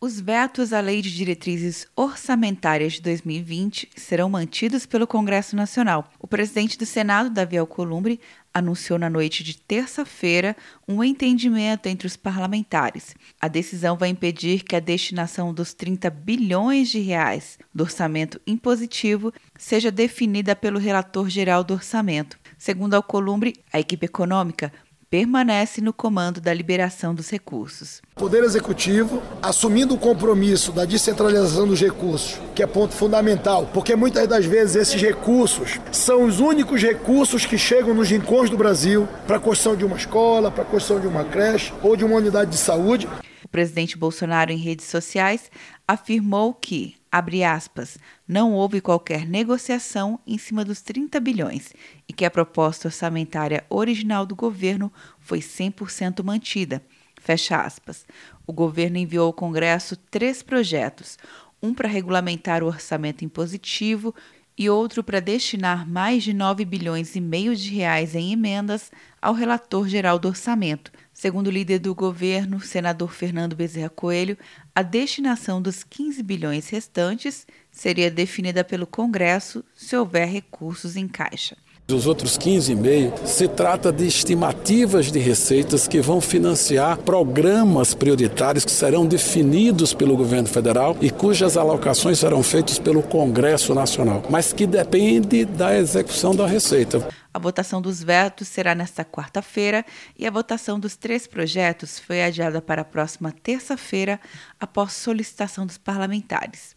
Os vetos à Lei de Diretrizes Orçamentárias de 2020 serão mantidos pelo Congresso Nacional. O presidente do Senado, Davi Alcolumbre, anunciou na noite de terça-feira um entendimento entre os parlamentares. A decisão vai impedir que a destinação dos 30 bilhões de reais do orçamento impositivo seja definida pelo relator geral do orçamento. Segundo Alcolumbre, a equipe econômica permanece no comando da liberação dos recursos. Poder Executivo assumindo o compromisso da descentralização dos recursos, que é ponto fundamental, porque muitas das vezes esses recursos são os únicos recursos que chegam nos rincões do Brasil para a construção de uma escola, para a construção de uma creche ou de uma unidade de saúde. O presidente Bolsonaro, em redes sociais, afirmou que, abre aspas, não houve qualquer negociação em cima dos 30 bilhões e que a proposta orçamentária original do governo foi 100% mantida. Fecha aspas. O governo enviou ao Congresso três projetos: um para regulamentar o orçamento impositivo e outro para destinar mais de 9 bilhões e meio de reais em emendas ao relator geral do orçamento. Segundo o líder do governo, senador Fernando Bezerra Coelho, a destinação dos 15 bilhões restantes seria definida pelo Congresso se houver recursos em caixa. Os outros 15,5 se trata de estimativas de receitas que vão financiar programas prioritários que serão definidos pelo governo federal e cujas alocações serão feitas pelo Congresso Nacional, mas que depende da execução da receita. A votação dos vetos será nesta quarta-feira e a votação dos três projetos foi adiada para a próxima terça-feira após solicitação dos parlamentares.